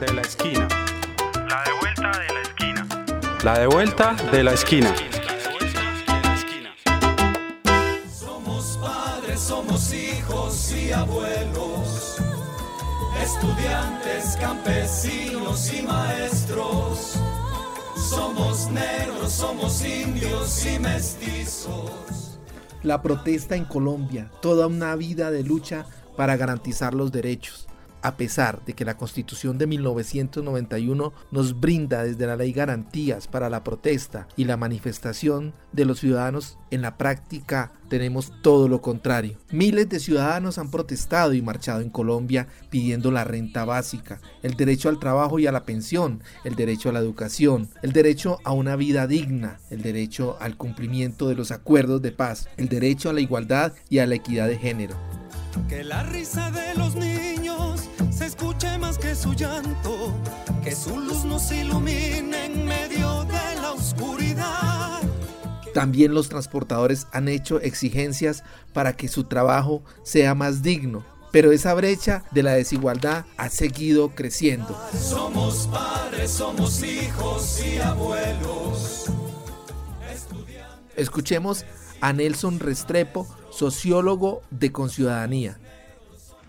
de la esquina. La de vuelta de la esquina. La de vuelta de la esquina. Somos padres, somos hijos y abuelos, estudiantes, campesinos y maestros. Somos negros, somos indios y mestizos. La protesta en Colombia, toda una vida de lucha para garantizar los derechos a pesar de que la Constitución de 1991 nos brinda desde la ley garantías para la protesta y la manifestación de los ciudadanos, en la práctica tenemos todo lo contrario. Miles de ciudadanos han protestado y marchado en Colombia pidiendo la renta básica, el derecho al trabajo y a la pensión, el derecho a la educación, el derecho a una vida digna, el derecho al cumplimiento de los acuerdos de paz, el derecho a la igualdad y a la equidad de género. Que la risa de los niños su llanto, que su luz nos ilumine en medio de la oscuridad. También los transportadores han hecho exigencias para que su trabajo sea más digno, pero esa brecha de la desigualdad ha seguido creciendo. Somos padres, somos hijos y abuelos. Escuchemos a Nelson Restrepo, sociólogo de Conciudadanía.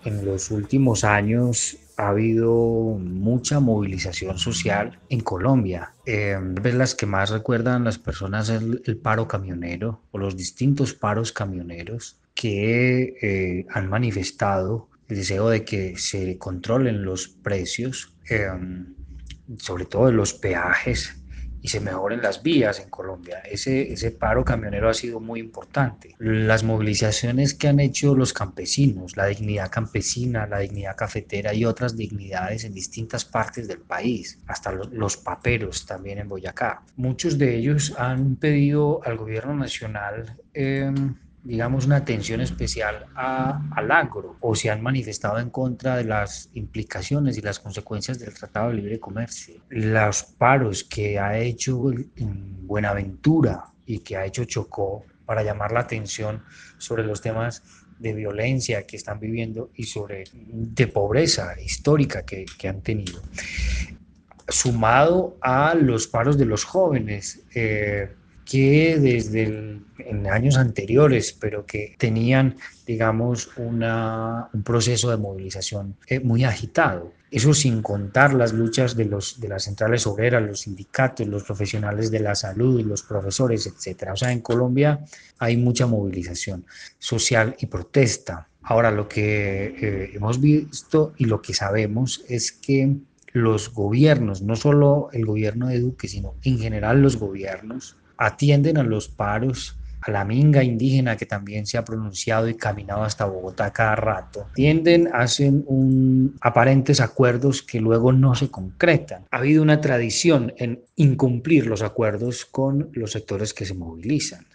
En los últimos años ha habido mucha movilización social en Colombia. Eh, las que más recuerdan las personas es el, paro camionero o los distintos paros camioneros que eh, han manifestado el deseo de que se controlen los precios, eh, sobre todo de los peajes y se mejoren las vías en Colombia. Ese, ese paro camionero ha sido muy importante. Las movilizaciones que han hecho los campesinos, la dignidad campesina, la dignidad cafetera y otras dignidades en distintas partes del país, hasta los, paperos también en Boyacá. Muchos de ellos han pedido al gobierno nacional eh, digamos, una atención especial al agro o se han manifestado en contra de las implicaciones y las consecuencias del Tratado de Libre Comercio. Los paros que ha hecho en Buenaventura y que ha hecho Chocó para llamar la atención sobre los temas de violencia que están viviendo y sobre de pobreza histórica que, que han tenido. Sumado a los paros de los jóvenes, eh, que desde en años anteriores, pero que tenían, digamos, una, un proceso de movilización eh, muy agitado. Eso sin contar las luchas de, los, de las centrales obreras, los sindicatos, los profesionales de la salud, los profesores, etc. O sea, en Colombia hay mucha movilización social y protesta. Ahora, lo que eh, hemos visto y lo que sabemos es que los gobiernos, no solo el gobierno de Duque, sino en general los gobiernos, atienden a los paros, a la minga indígena que también se ha pronunciado y caminado hasta Bogotá cada rato, tienden, hacen un, aparentes acuerdos que luego no se concretan. Ha habido una tradición en incumplir los acuerdos con los sectores que se movilizan.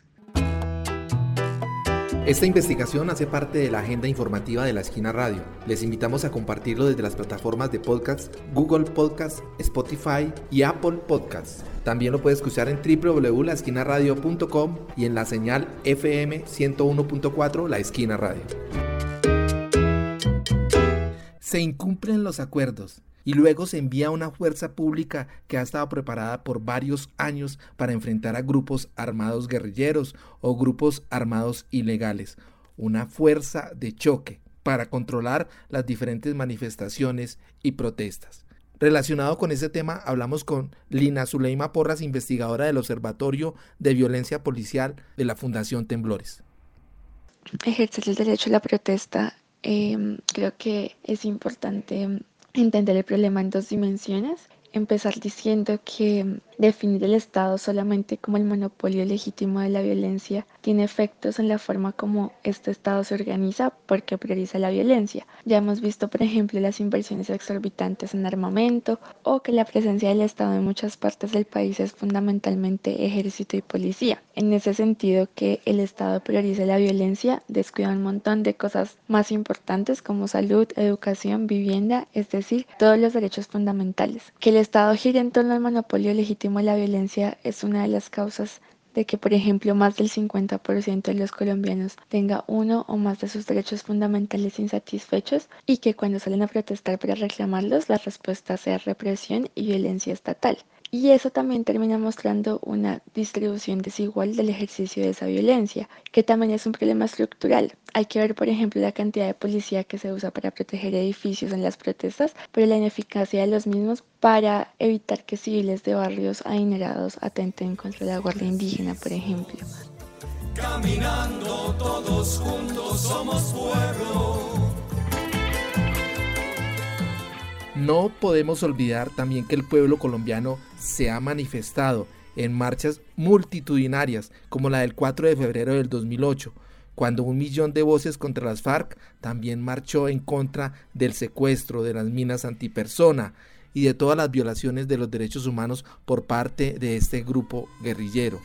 Esta investigación hace parte de la agenda informativa de la Esquina Radio. Les invitamos a compartirlo desde las plataformas de podcast Google Podcast, Spotify y Apple Podcasts. También lo puedes escuchar en www.laesquinaradio.com y en la señal FM 101.4 La Esquina Radio. Se incumplen los acuerdos y luego se envía una fuerza pública que ha estado preparada por varios años para enfrentar a grupos armados guerrilleros o grupos armados ilegales. Una fuerza de choque para controlar las diferentes manifestaciones y protestas. Relacionado con ese tema, hablamos con Lina Zuleima Porras, investigadora del Observatorio de Violencia Policial de la Fundación Temblores. Ejercer el derecho a la protesta em, creo que es importante entender el problema en dos dimensiones. Empezar diciendo que Definir el Estado solamente como el monopolio legítimo de la violencia tiene efectos en la forma como este Estado se organiza porque prioriza la violencia. Ya hemos visto, por ejemplo, las inversiones exorbitantes en armamento o que la presencia del Estado en muchas partes del país es fundamentalmente ejército y policía. En ese sentido, que el Estado priorice la violencia descuida un montón de cosas más importantes como salud, educación, vivienda, es decir, todos los derechos fundamentales. Que el Estado gire en torno al monopolio legítimo la violencia es una de las causas de que, por ejemplo, más del 50% de los colombianos tenga uno o más de sus derechos fundamentales insatisfechos y que cuando salen a protestar para reclamarlos, la respuesta sea represión y violencia estatal. Y eso también termina mostrando una distribución desigual del ejercicio de esa violencia, que también es un problema estructural. Hay que ver, por ejemplo, la cantidad de policía que se usa para proteger edificios en las protestas, pero la ineficacia de los mismos para evitar que civiles de barrios adinerados atenten contra la Guardia Indígena, por ejemplo. Caminando todos juntos somos pueblo. No podemos olvidar también que el pueblo colombiano se ha manifestado en marchas multitudinarias como la del 4 de febrero del 2008, cuando un millón de voces contra las FARC también marchó en contra del secuestro de las minas antipersona y de todas las violaciones de los derechos humanos por parte de este grupo guerrillero.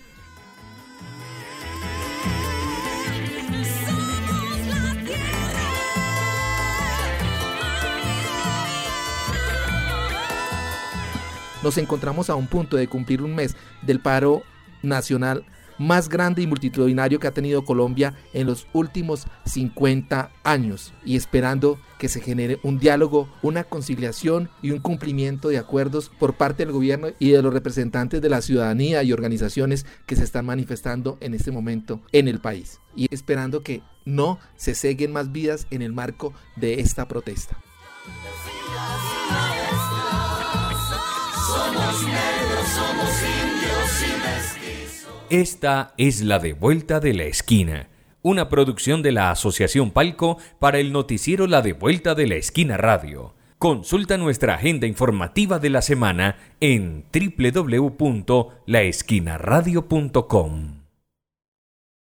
Nos encontramos a un punto de cumplir un mes del paro nacional más grande y multitudinario que ha tenido Colombia en los últimos 50 años y esperando que se genere un diálogo, una conciliación y un cumplimiento de acuerdos por parte del gobierno y de los representantes de la ciudadanía y organizaciones que se están manifestando en este momento en el país y esperando que no se seguen más vidas en el marco de esta protesta. Esta es la de vuelta de la esquina, una producción de la Asociación Palco para el noticiero La de vuelta de la esquina radio. Consulta nuestra agenda informativa de la semana en www.laesquinaradio.com.